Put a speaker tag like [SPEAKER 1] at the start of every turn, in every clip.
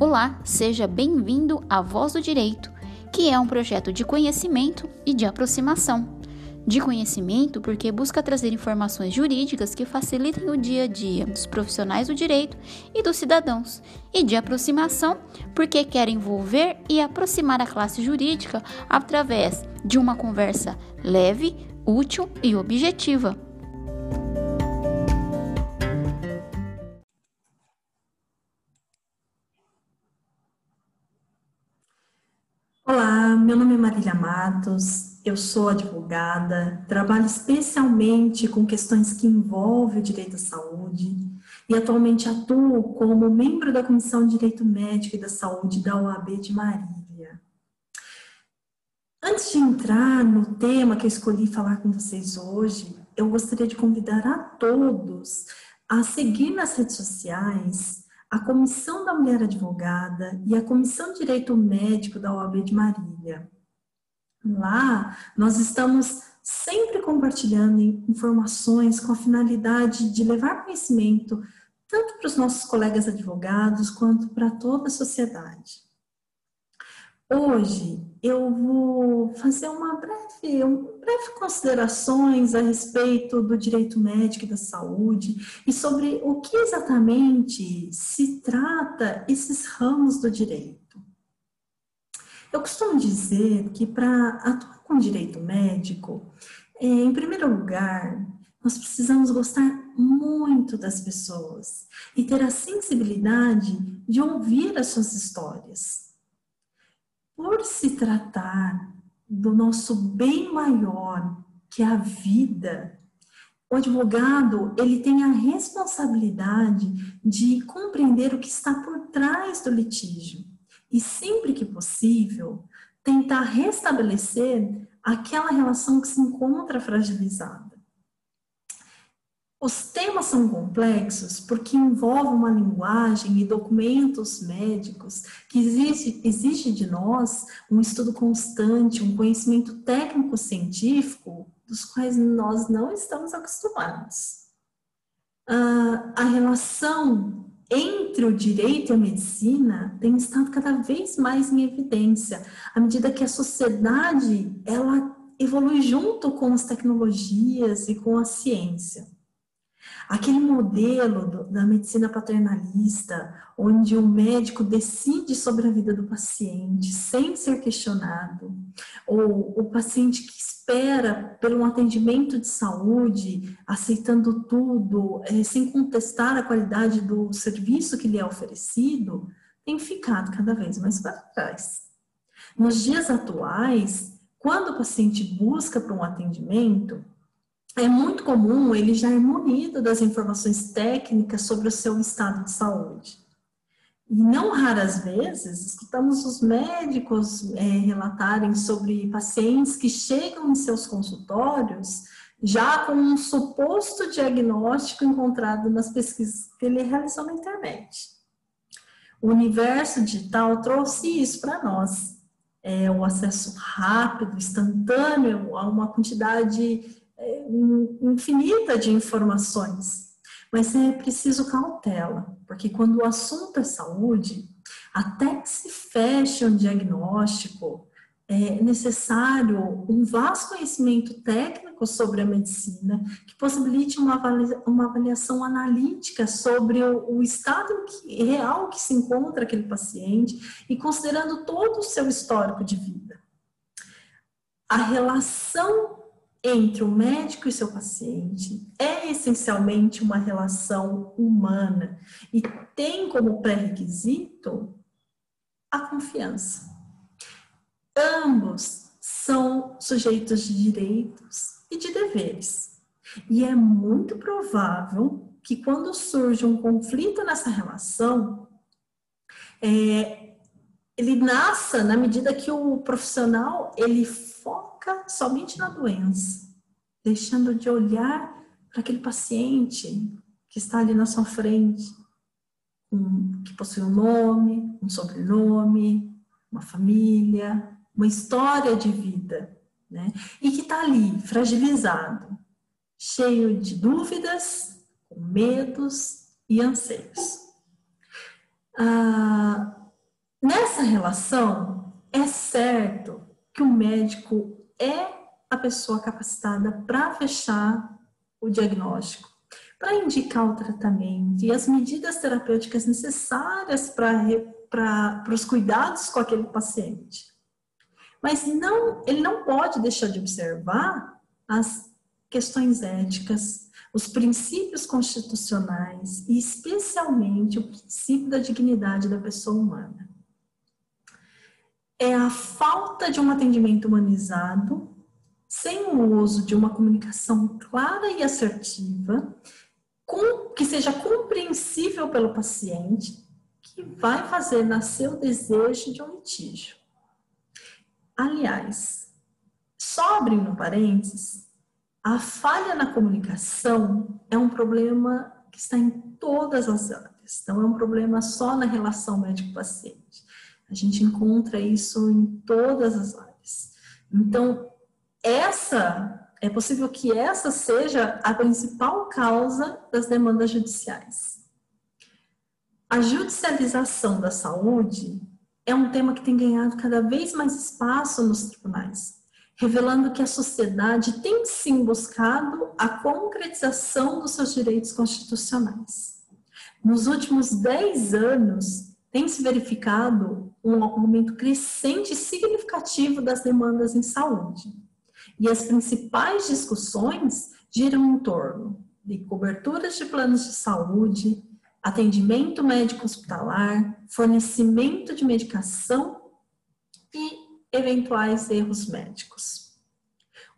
[SPEAKER 1] Olá, seja bem-vindo à Voz do Direito, que é um projeto de conhecimento e de aproximação. De conhecimento, porque busca trazer informações jurídicas que facilitem o dia a dia dos profissionais do direito e dos cidadãos, e de aproximação, porque quer envolver e aproximar a classe jurídica através de uma conversa leve, útil e objetiva.
[SPEAKER 2] Marília Matos, eu sou advogada, trabalho especialmente com questões que envolvem o direito à saúde e atualmente atuo como membro da Comissão de Direito Médico e da Saúde da OAB de Marília. Antes de entrar no tema que eu escolhi falar com vocês hoje, eu gostaria de convidar a todos a seguir nas redes sociais a Comissão da Mulher Advogada e a Comissão de Direito Médico da OAB de Marília. Lá, nós estamos sempre compartilhando informações com a finalidade de levar conhecimento tanto para os nossos colegas advogados quanto para toda a sociedade. Hoje eu vou fazer uma breve, um breve considerações a respeito do direito médico e da saúde e sobre o que exatamente se trata esses ramos do direito. Eu costumo dizer que para atuar com direito médico, é, em primeiro lugar, nós precisamos gostar muito das pessoas e ter a sensibilidade de ouvir as suas histórias. Por se tratar do nosso bem maior, que é a vida, o advogado ele tem a responsabilidade de compreender o que está por trás do litígio e sempre que possível tentar restabelecer aquela relação que se encontra fragilizada. Os temas são complexos porque envolvem uma linguagem e documentos médicos que exige, exige de nós um estudo constante, um conhecimento técnico-científico dos quais nós não estamos acostumados. Uh, a relação entre o direito e a medicina tem estado cada vez mais em evidência, à medida que a sociedade ela evolui junto com as tecnologias e com a ciência. Aquele modelo do, da medicina paternalista, onde o médico decide sobre a vida do paciente sem ser questionado, ou o paciente que espera por um atendimento de saúde, aceitando tudo, é, sem contestar a qualidade do serviço que lhe é oferecido, tem ficado cada vez mais para trás. Nos dias atuais, quando o paciente busca para um atendimento, é muito comum ele já é munido das informações técnicas sobre o seu estado de saúde. E não raras vezes escutamos os médicos é, relatarem sobre pacientes que chegam em seus consultórios já com um suposto diagnóstico encontrado nas pesquisas que ele realizou na internet. O universo digital trouxe isso para nós. É, o acesso rápido, instantâneo a uma quantidade infinita de informações, mas é preciso cautela, porque quando o assunto é saúde, até que se feche um diagnóstico, é necessário um vasto conhecimento técnico sobre a medicina que possibilite uma avaliação, uma avaliação analítica sobre o, o estado que, real que se encontra aquele paciente e considerando todo o seu histórico de vida. A relação entre o médico e seu paciente é essencialmente uma relação humana e tem como pré-requisito a confiança. Ambos são sujeitos de direitos e de deveres. E é muito provável que quando surge um conflito nessa relação, é, ele nasça na medida que o profissional ele foca somente na doença, deixando de olhar para aquele paciente que está ali na sua frente, um, que possui um nome, um sobrenome, uma família, uma história de vida, né? E que está ali, fragilizado, cheio de dúvidas, com medos e anseios. Ah, Nessa relação, é certo que o médico é a pessoa capacitada para fechar o diagnóstico, para indicar o tratamento e as medidas terapêuticas necessárias para os cuidados com aquele paciente. Mas não, ele não pode deixar de observar as questões éticas, os princípios constitucionais e especialmente o princípio da dignidade da pessoa humana. É a falta de um atendimento humanizado, sem o uso de uma comunicação clara e assertiva, com, que seja compreensível pelo paciente, que vai fazer nascer o desejo de um litígio. Aliás, só abrindo parênteses, a falha na comunicação é um problema que está em todas as áreas, não é um problema só na relação médico-paciente. A gente encontra isso em todas as áreas. Então, essa é possível que essa seja a principal causa das demandas judiciais. A judicialização da saúde é um tema que tem ganhado cada vez mais espaço nos tribunais, revelando que a sociedade tem sim buscado a concretização dos seus direitos constitucionais. Nos últimos 10 anos, tem se verificado um aumento crescente e significativo das demandas em saúde. E as principais discussões giram em torno de coberturas de planos de saúde, atendimento médico hospitalar, fornecimento de medicação e eventuais erros médicos.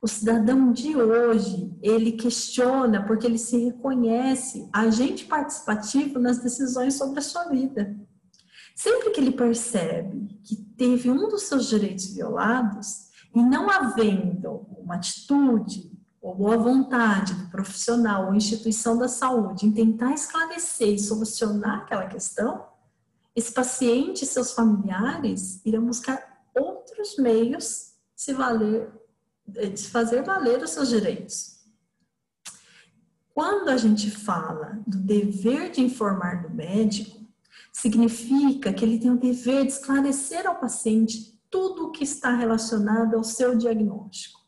[SPEAKER 2] O cidadão de hoje, ele questiona porque ele se reconhece agente participativo nas decisões sobre a sua vida. Sempre que ele percebe que teve um dos seus direitos violados e não havendo uma atitude ou boa vontade do profissional ou instituição da saúde em tentar esclarecer e solucionar aquela questão, esse paciente e seus familiares irão buscar outros meios se valer, de fazer valer os seus direitos. Quando a gente fala do dever de informar do médico, significa que ele tem o dever de esclarecer ao paciente tudo o que está relacionado ao seu diagnóstico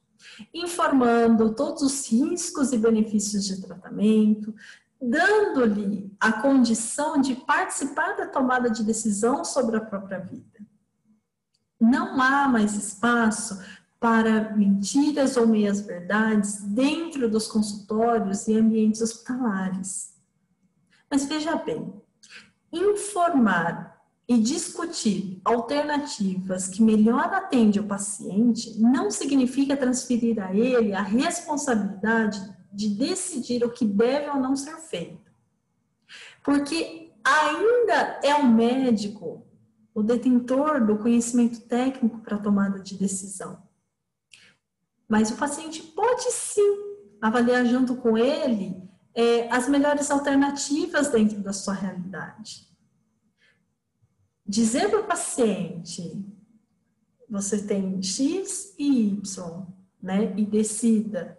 [SPEAKER 2] informando todos os riscos e benefícios de tratamento, dando-lhe a condição de participar da tomada de decisão sobre a própria vida. Não há mais espaço para mentiras ou meias-verdades dentro dos consultórios e ambientes hospitalares. Mas veja bem, informar e discutir alternativas que melhor atendem o paciente não significa transferir a ele a responsabilidade de decidir o que deve ou não ser feito. Porque ainda é o médico o detentor do conhecimento técnico para tomada de decisão. Mas o paciente pode sim avaliar junto com ele é, as melhores alternativas dentro da sua realidade dizer para o paciente, você tem X e Y, né, e decida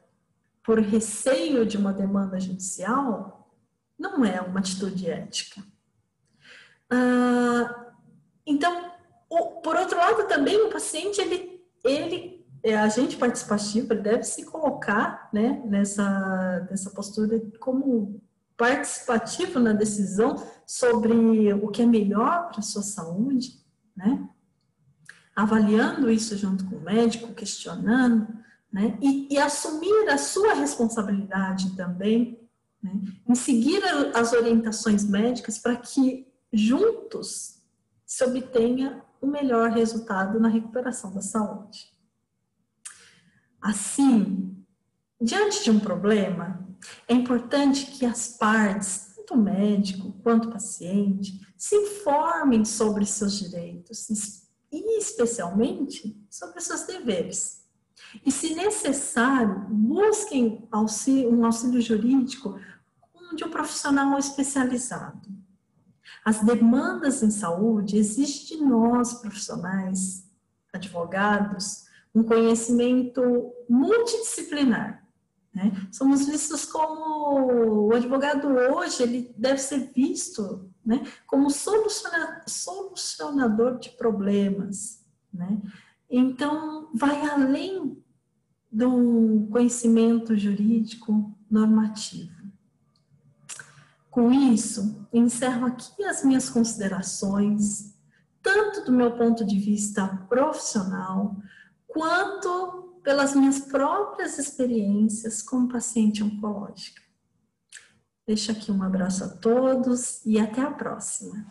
[SPEAKER 2] por receio de uma demanda judicial, não é uma atitude ética. Ah, então, o, por outro lado, também o paciente, ele, ele é agente participativo, ele deve se colocar né, nessa, nessa postura como participativo na decisão sobre o que é melhor para a sua saúde, né? Avaliando isso junto com o médico, questionando, né? E, e assumir a sua responsabilidade também, né? Em seguir as orientações médicas para que juntos se obtenha o melhor resultado na recuperação da saúde. Assim, diante de um problema, é importante que as partes, tanto médico quanto paciente, se informem sobre seus direitos e, especialmente, sobre seus deveres. E, se necessário, busquem um auxílio jurídico de um profissional especializado. As demandas em saúde exigem de nós, profissionais, advogados, um conhecimento multidisciplinar Né? Somos vistos como o advogado hoje, ele deve ser visto né, como solucionador de problemas. Né? Então, vai além do conhecimento jurídico normativo. Com isso, encerro aqui as minhas considerações, tanto do meu ponto de vista profissional, quanto pelas minhas próprias experiências como paciente oncológica. Deixo aqui um abraço a todos e até a próxima.